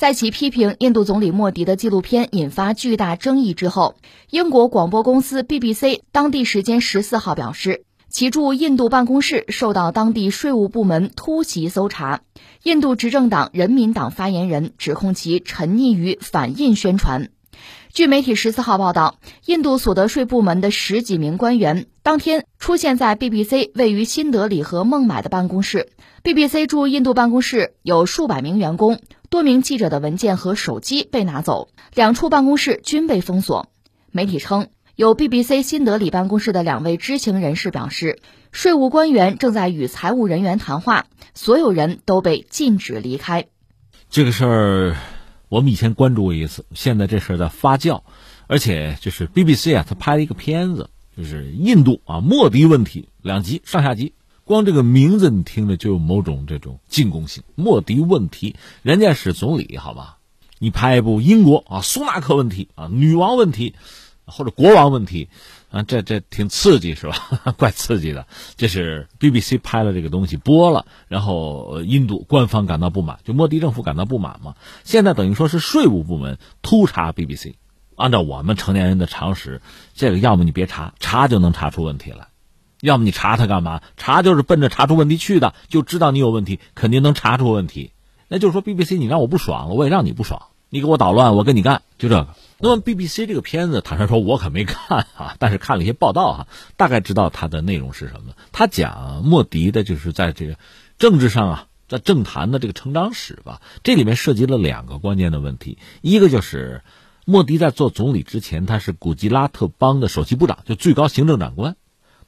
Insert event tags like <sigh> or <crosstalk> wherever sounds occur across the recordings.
在其批评印度总理莫迪的纪录片引发巨大争议之后，英国广播公司 BBC 当地时间十四号表示，其驻印度办公室受到当地税务部门突袭搜查。印度执政党人民党发言人指控其沉溺于反印宣传。据媒体十四号报道，印度所得税部门的十几名官员当天出现在 BBC 位于新德里和孟买的办公室。BBC 驻印度办公室有数百名员工，多名记者的文件和手机被拿走，两处办公室均被封锁。媒体称，有 BBC 新德里办公室的两位知情人士表示，税务官员正在与财务人员谈话，所有人都被禁止离开。这个事儿。我们以前关注过一次，现在这事儿在发酵，而且就是 BBC 啊，他拍了一个片子，就是印度啊莫迪问题两集上下集，光这个名字你听着就有某种这种进攻性。莫迪问题，人家是总理，好吧？你拍一部英国啊苏纳克问题啊女王问题，或者国王问题。啊，这这挺刺激是吧？<laughs> 怪刺激的。这是 BBC 拍了这个东西播了，然后印度官方感到不满，就莫迪政府感到不满嘛。现在等于说是税务部门突查 BBC，按照我们成年人的常识，这个要么你别查，查就能查出问题来；要么你查他干嘛？查就是奔着查出问题去的，就知道你有问题，肯定能查出问题。那就是说 BBC 你让我不爽，我也让你不爽，你给我捣乱，我跟你干，就这个。那么 BBC 这个片子，坦率说，我可没看啊，<laughs> 但是看了一些报道啊，大概知道它的内容是什么。他讲莫迪的就是在这个政治上啊，在政坛的这个成长史吧。这里面涉及了两个关键的问题，一个就是莫迪在做总理之前，他是古吉拉特邦的首席部长，就最高行政长官。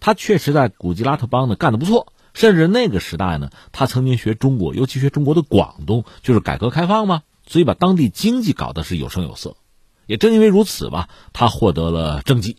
他确实在古吉拉特邦呢干得不错，甚至那个时代呢，他曾经学中国，尤其学中国的广东，就是改革开放嘛，所以把当地经济搞得是有声有色。也正因为如此吧，他获得了政绩，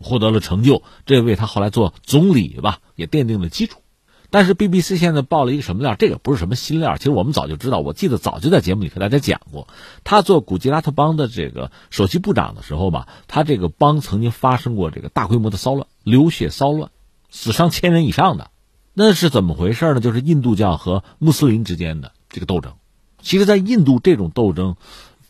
获得了成就，这为他后来做总理吧也奠定了基础。但是 BBC 现在爆了一个什么料？这个不是什么新料，其实我们早就知道。我记得早就在节目里和大家讲过，他做古吉拉特邦的这个首席部长的时候吧，他这个邦曾经发生过这个大规模的骚乱，流血骚乱，死伤千人以上的。那是怎么回事呢？就是印度教和穆斯林之间的这个斗争。其实，在印度这种斗争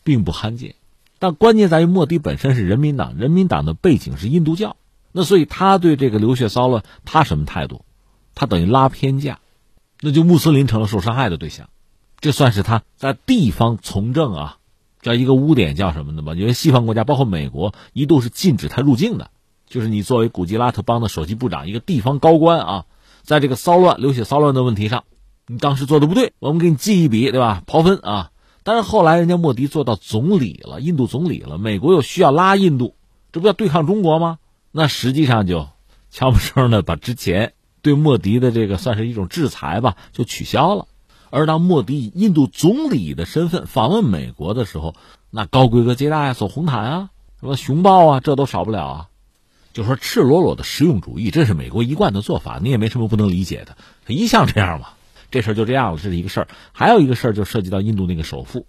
并不罕见。但关键在于莫迪本身是人民党，人民党的背景是印度教，那所以他对这个流血骚乱，他什么态度？他等于拉偏架，那就穆斯林成了受伤害的对象，这算是他在地方从政啊，叫一个污点叫什么的吧？因为西方国家包括美国一度是禁止他入境的，就是你作为古吉拉特邦的首席部长，一个地方高官啊，在这个骚乱、流血骚乱的问题上，你当时做的不对，我们给你记一笔，对吧？刨分啊！但是后来人家莫迪做到总理了，印度总理了，美国又需要拉印度，这不要对抗中国吗？那实际上就悄不声的把之前对莫迪的这个算是一种制裁吧，就取消了。而当莫迪以印度总理的身份访问美国的时候，那高规格接待啊，走红毯啊，什么熊抱啊，这都少不了啊。就说赤裸裸的实用主义，这是美国一贯的做法，你也没什么不能理解的，他一向这样嘛。这事就这样了，这是一个事儿。还有一个事儿就涉及到印度那个首富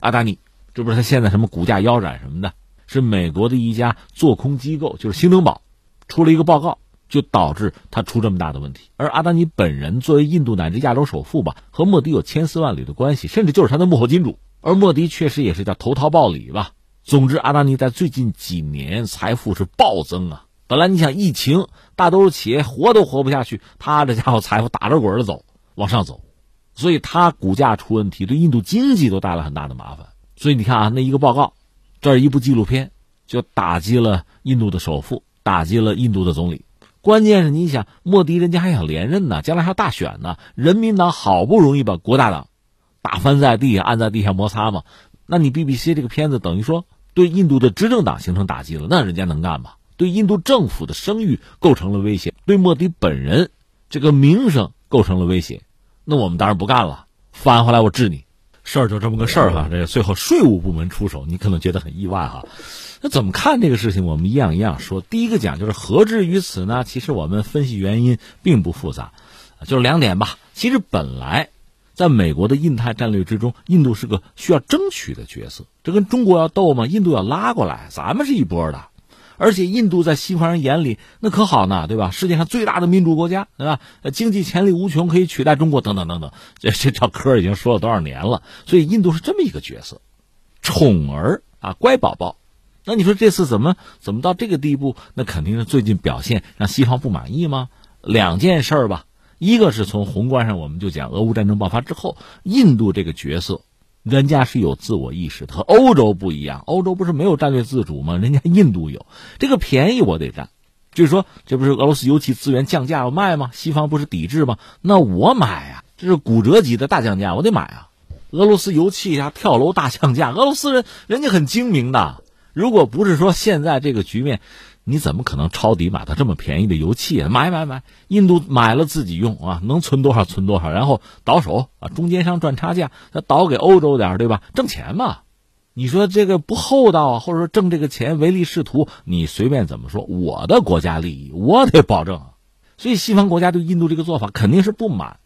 阿达尼，这不是他现在什么股价腰斩什么的，是美国的一家做空机构，就是兴登堡出了一个报告，就导致他出这么大的问题。而阿达尼本人作为印度乃至亚洲首富吧，和莫迪有千丝万缕的关系，甚至就是他的幕后金主。而莫迪确实也是叫投桃报李吧。总之，阿达尼在最近几年财富是暴增啊。本来你想疫情，大多数企业活都活不下去，他这家伙财富打着滚的走。往上走，所以他股价出问题，对印度经济都带来很大的麻烦。所以你看啊，那一个报告，这儿一部纪录片，就打击了印度的首富，打击了印度的总理。关键是你想，莫迪人家还想连任呢，将来还要大选呢。人民党好不容易把国大党打翻在地，按在地下摩擦嘛。那你 BBC 这个片子等于说对印度的执政党形成打击了，那人家能干吗？对印度政府的声誉构成了威胁，对莫迪本人这个名声构成了威胁。那我们当然不干了，翻回来我治你，事儿就这么个事儿哈。这最后税务部门出手，你可能觉得很意外哈。那怎么看这个事情？我们一样一样说。第一个讲就是何至于此呢？其实我们分析原因并不复杂，就是两点吧。其实本来在美国的印太战略之中，印度是个需要争取的角色。这跟中国要斗嘛，印度要拉过来，咱们是一波的。而且印度在西方人眼里那可好呢，对吧？世界上最大的民主国家，对吧？经济潜力无穷，可以取代中国，等等等等。<laughs> 这这套嗑已经说了多少年了？所以印度是这么一个角色。宠儿啊，乖宝宝。那你说这次怎么怎么到这个地步？那肯定是最近表现让西方不满意吗？两件事吧，一个是从宏观上，我们就讲俄乌战争爆发之后，印度这个角色，人家是有自我意识的，和欧洲不一样。欧洲不是没有战略自主吗？人家印度有，这个便宜我得占。就是说，这不是俄罗斯油气资源降价要卖吗？西方不是抵制吗？那我买啊，这是骨折级的大降价，我得买啊。俄罗斯油气呀跳楼大降价，俄罗斯人人家很精明的。如果不是说现在这个局面，你怎么可能抄底买到这么便宜的油气啊？买买买，印度买了自己用啊，能存多少存多少，然后倒手啊，中间商赚差价，他倒给欧洲点对吧？挣钱嘛。你说这个不厚道啊，或者说挣这个钱唯利是图，你随便怎么说，我的国家利益我得保证。所以西方国家对印度这个做法肯定是不满，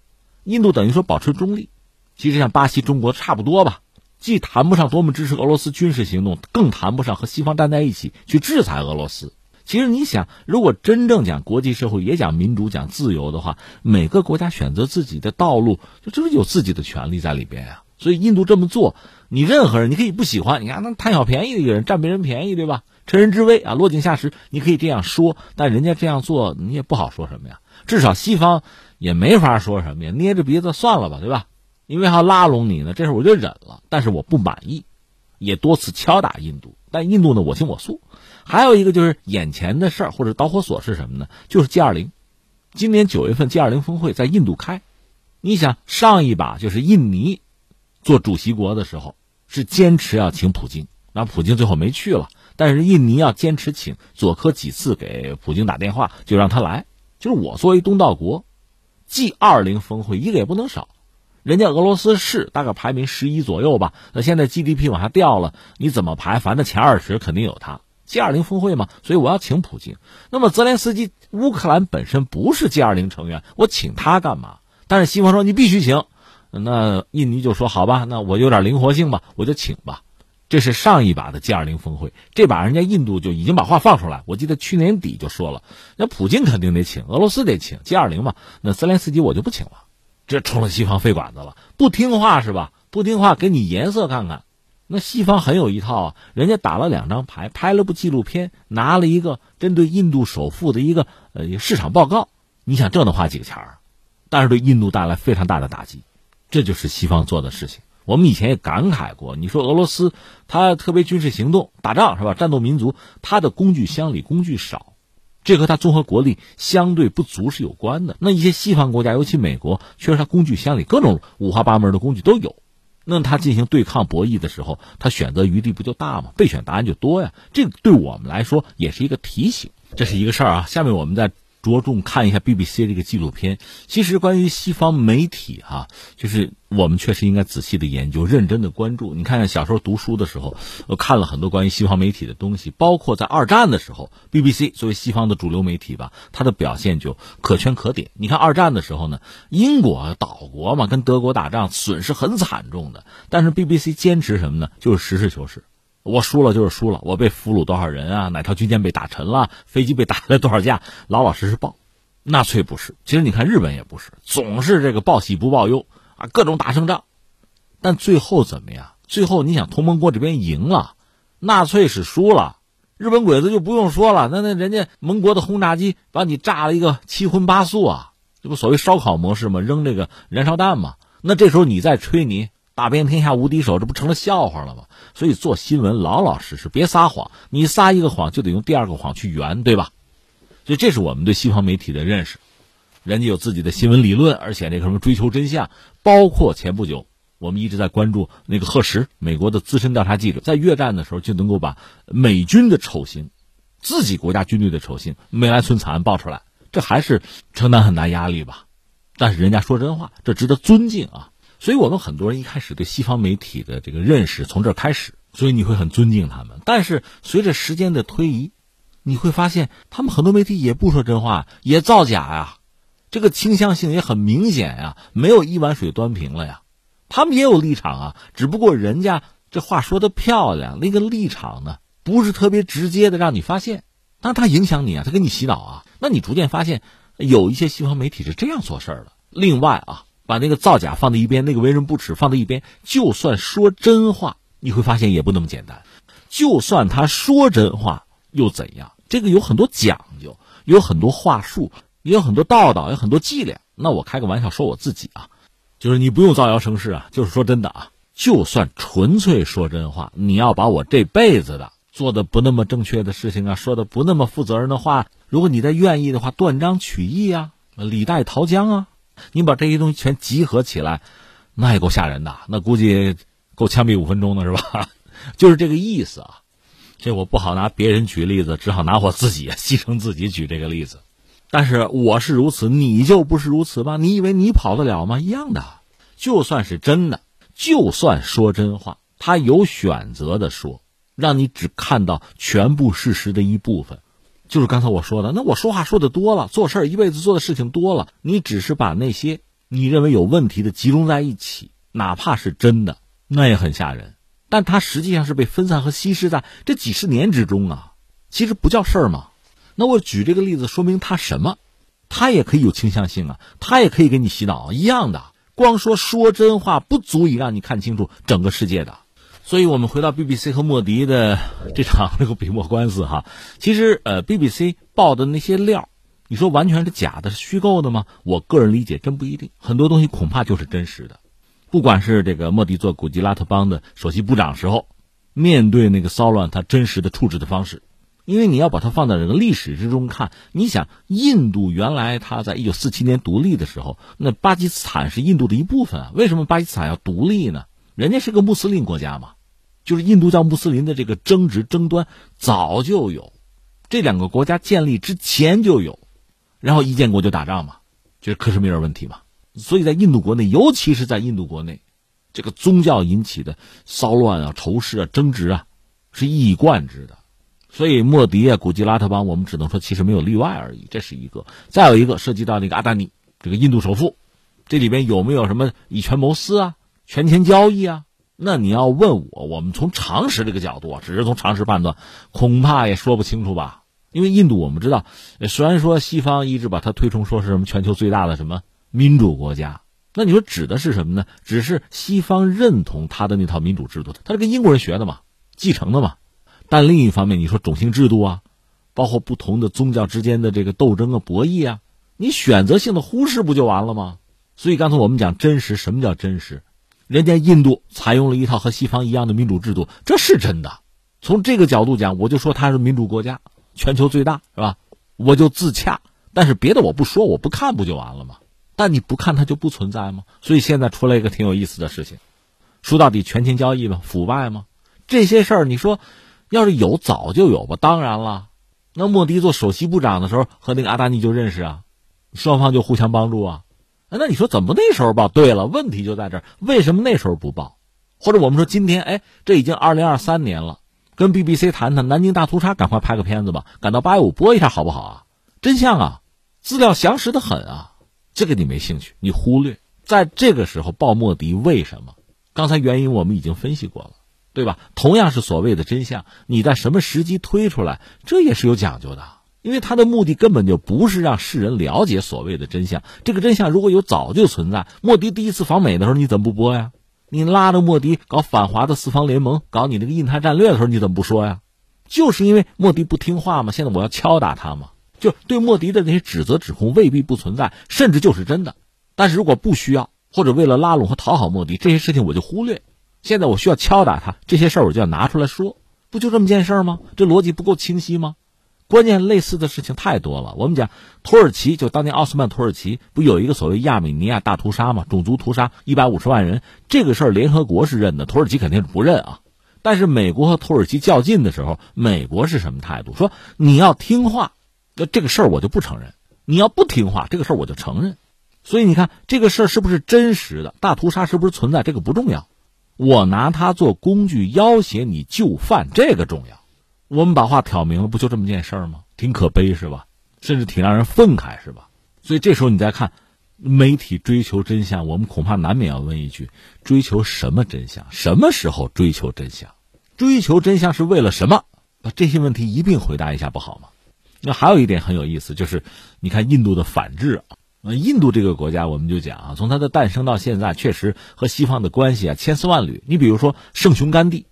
印度等于说保持中立。其实像巴西、中国差不多吧，既谈不上多么支持俄罗斯军事行动，更谈不上和西方站在一起去制裁俄罗斯。其实你想，如果真正讲国际社会，也讲民主、讲自由的话，每个国家选择自己的道路，就这是有自己的权利在里边呀。所以印度这么做，你任何人你可以不喜欢，你看那贪小便宜的一个人占别人便宜，对吧？趁人之危啊，落井下石，你可以这样说，但人家这样做你也不好说什么呀。至少西方也没法说什么呀，捏着鼻子算了吧，对吧？因为要拉拢你呢，这事我就忍了。但是我不满意，也多次敲打印度，但印度呢我行我素。还有一个就是眼前的事儿或者导火索是什么呢？就是 G 二零，今年九月份 G 二零峰会在印度开，你想上一把就是印尼做主席国的时候是坚持要请普京，那普京最后没去了，但是印尼要坚持请。佐科几次给普京打电话，就让他来。就是我作为东道国，G 二零峰会一个也不能少。人家俄罗斯是大概排名十一左右吧，那现在 GDP 往下掉了，你怎么排？反正前二十肯定有他。G20 峰会嘛，所以我要请普京。那么泽连斯基乌克兰本身不是 G20 成员，我请他干嘛？但是西方说你必须请，那印尼就说好吧，那我有点灵活性吧，我就请吧。这是上一把的 G20 峰会，这把人家印度就已经把话放出来，我记得去年底就说了，那普京肯定得请，俄罗斯得请，G20 嘛，那泽连斯基我就不请了。这成了西方肺管子了，不听话是吧？不听话给你颜色看看。那西方很有一套啊，人家打了两张牌，拍了部纪录片，拿了一个针对印度首富的一个呃市场报告。你想这能花几个钱儿？但是对印度带来非常大的打击。这就是西方做的事情。我们以前也感慨过，你说俄罗斯，它特别军事行动打仗是吧？战斗民族，它的工具箱里工具少，这和它综合国力相对不足是有关的。那一些西方国家，尤其美国，确实他工具箱里各种五花八门的工具都有。那他进行对抗博弈的时候，他选择余地不就大吗？备选答案就多呀。这对我们来说也是一个提醒，这是一个事儿啊。下面我们再。着重看一下 BBC 这个纪录片。其实关于西方媒体哈，就是我们确实应该仔细的研究、认真的关注。你看，小时候读书的时候，我看了很多关于西方媒体的东西，包括在二战的时候，BBC 作为西方的主流媒体吧，它的表现就可圈可点。你看二战的时候呢，英国岛国嘛，跟德国打仗损失很惨重的，但是 BBC 坚持什么呢？就是实事求是。我输了就是输了，我被俘虏多少人啊？哪条军舰被打沉了？飞机被打了多少架？老老实实报。纳粹不是，其实你看日本也不是，总是这个报喜不报忧啊，各种打胜仗。但最后怎么样？最后你想，同盟国这边赢了，纳粹是输了，日本鬼子就不用说了。那那人家盟国的轰炸机把你炸了一个七荤八素啊，这不所谓烧烤模式吗？扔这个燃烧弹嘛。那这时候你再吹你。打遍天下无敌手，这不成了笑话了吗？所以做新闻老老实实，别撒谎。你撒一个谎，就得用第二个谎去圆，对吧？所以这是我们对西方媒体的认识。人家有自己的新闻理论，而且那什么追求真相，包括前不久我们一直在关注那个赫什，美国的资深调查记者，在越战的时候就能够把美军的丑行，自己国家军队的丑行，梅兰村惨案爆出来，这还是承担很大压力吧？但是人家说真话，这值得尊敬啊。所以我们很多人一开始对西方媒体的这个认识从这儿开始，所以你会很尊敬他们。但是随着时间的推移，你会发现他们很多媒体也不说真话，也造假呀，这个倾向性也很明显呀，没有一碗水端平了呀。他们也有立场啊，只不过人家这话说的漂亮，那个立场呢不是特别直接的让你发现，但他影响你啊，他给你洗脑啊，那你逐渐发现有一些西方媒体是这样做事儿的。另外啊。把那个造假放在一边，那个为人不耻放在一边，就算说真话，你会发现也不那么简单。就算他说真话又怎样？这个有很多讲究，有很多话术，也有很多道道，有很多伎俩。那我开个玩笑说我自己啊，就是你不用造谣生事啊，就是说真的啊。就算纯粹说真话，你要把我这辈子的做的不那么正确的事情啊，说的不那么负责任的话，如果你再愿意的话，断章取义啊，李代桃僵啊，你把这些东西全集合起来，那也够吓人的，那估计够枪毙五分钟的是吧？<laughs> 就是这个意思啊。这我不好拿别人举例子，只好拿我自己 <laughs> 牺牲自己举这个例子。但是我是如此，你就不是如此吗？你以为你跑得了吗？一样的，就算是真的。就算说真话，他有选择的说，让你只看到全部事实的一部分，就是刚才我说的。那我说话说的多了，做事一辈子做的事情多了，你只是把那些你认为有问题的集中在一起，哪怕是真的，那也很吓人。但它实际上是被分散和稀释在这几十年之中啊，其实不叫事儿嘛。那我举这个例子说明他什么？他也可以有倾向性啊，他也可以给你洗脑，一样的。光说说真话不足以让你看清楚整个世界的，所以我们回到 BBC 和莫迪的这场这个笔墨官司哈，其实呃 BBC 报的那些料，你说完全是假的、是虚构的吗？我个人理解真不一定，很多东西恐怕就是真实的。不管是这个莫迪做古吉拉特邦的首席部长时候，面对那个骚乱，他真实的处置的方式。因为你要把它放在这个历史之中看，你想，印度原来它在一九四七年独立的时候，那巴基斯坦是印度的一部分啊。为什么巴基斯坦要独立呢？人家是个穆斯林国家嘛，就是印度教穆斯林的这个争执争端早就有，这两个国家建立之前就有，然后一建国就打仗嘛，就是克什米尔问题嘛。所以在印度国内，尤其是在印度国内，这个宗教引起的骚乱啊、仇视啊、争执啊，是一以贯之的。所以莫迪啊，古吉拉特邦，我们只能说其实没有例外而已，这是一个。再有一个涉及到那个阿达尼，这个印度首富，这里边有没有什么以权谋私啊、权钱交易啊？那你要问我，我们从常识这个角度啊，只是从常识判断，恐怕也说不清楚吧。因为印度我们知道，虽然说西方一直把它推崇说是什么全球最大的什么民主国家，那你说指的是什么呢？只是西方认同他的那套民主制度，他是跟英国人学的嘛，继承的嘛。但另一方面，你说种姓制度啊，包括不同的宗教之间的这个斗争啊、博弈啊，你选择性的忽视不就完了吗？所以刚才我们讲真实，什么叫真实？人家印度采用了一套和西方一样的民主制度，这是真的。从这个角度讲，我就说它是民主国家，全球最大，是吧？我就自洽。但是别的我不说，我不看不就完了吗？但你不看它就不存在吗？所以现在出来一个挺有意思的事情，说到底权钱交易吗？腐败吗？这些事儿，你说。要是有，早就有吧。当然了，那莫迪做首席部长的时候和那个阿达尼就认识啊，双方就互相帮助啊。那你说怎么那时候报？对了，问题就在这儿，为什么那时候不报？或者我们说今天，哎，这已经二零二三年了，跟 BBC 谈谈南京大屠杀，赶快拍个片子吧，赶到八月五播一下好不好啊？真相啊，资料详实的很啊，这个你没兴趣，你忽略。在这个时候报莫迪，为什么？刚才原因我们已经分析过了。对吧？同样是所谓的真相，你在什么时机推出来，这也是有讲究的。因为他的目的根本就不是让世人了解所谓的真相。这个真相如果有早就存在。莫迪第一次访美的时候，你怎么不播呀？你拉着莫迪搞反华的四方联盟，搞你那个印太战略的时候，你怎么不说呀？就是因为莫迪不听话嘛。现在我要敲打他嘛。就对莫迪的那些指责指控未必不存在，甚至就是真的。但是如果不需要，或者为了拉拢和讨好莫迪，这些事情我就忽略。现在我需要敲打他，这些事儿我就要拿出来说，不就这么件事儿吗？这逻辑不够清晰吗？关键类似的事情太多了。我们讲土耳其，就当年奥斯曼土耳其不有一个所谓亚美尼亚大屠杀吗？种族屠杀一百五十万人，这个事儿联合国是认的，土耳其肯定是不认啊。但是美国和土耳其较劲的时候，美国是什么态度？说你要听话，那这个事儿我就不承认；你要不听话，这个事儿我就承认。所以你看，这个事儿是不是真实的？大屠杀是不是存在？这个不重要。我拿它做工具要挟你就范，这个重要。我们把话挑明了，不就这么件事儿吗？挺可悲是吧？甚至挺让人愤慨是吧？所以这时候你再看，媒体追求真相，我们恐怕难免要问一句：追求什么真相？什么时候追求真相？追求真相是为了什么？把这些问题一并回答一下不好吗？那还有一点很有意思，就是你看印度的反制啊。呃，印度这个国家，我们就讲啊，从它的诞生到现在，确实和西方的关系啊千丝万缕。你比如说圣雄甘地，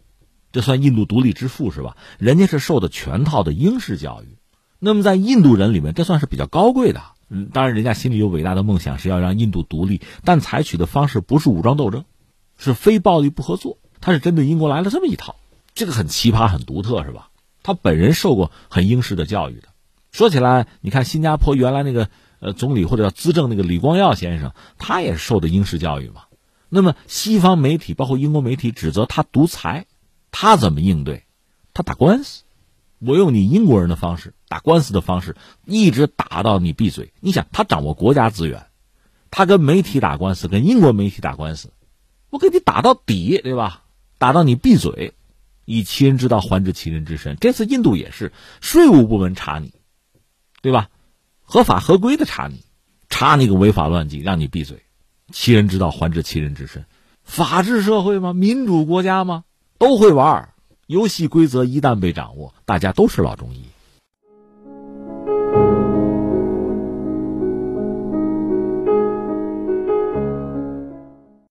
这算印度独立之父是吧？人家是受的全套的英式教育，那么在印度人里面，这算是比较高贵的。嗯，当然人家心里有伟大的梦想，是要让印度独立，但采取的方式不是武装斗争，是非暴力不合作。他是针对英国来了这么一套，这个很奇葩、很独特，是吧？他本人受过很英式的教育的。说起来，你看新加坡原来那个呃总理或者叫资政那个李光耀先生，他也是受的英式教育嘛。那么西方媒体包括英国媒体指责他独裁，他怎么应对？他打官司，我用你英国人的方式打官司的方式，一直打到你闭嘴。你想他掌握国家资源，他跟媒体打官司，跟英国媒体打官司，我给你打到底，对吧？打到你闭嘴，以其人之道还治其人之身。这次印度也是税务部门查你，对吧？合法合规的查你，查你个违法乱纪，让你闭嘴。其人之道还治其人之身，法治社会吗？民主国家吗？都会玩游戏规则一旦被掌握，大家都是老中医。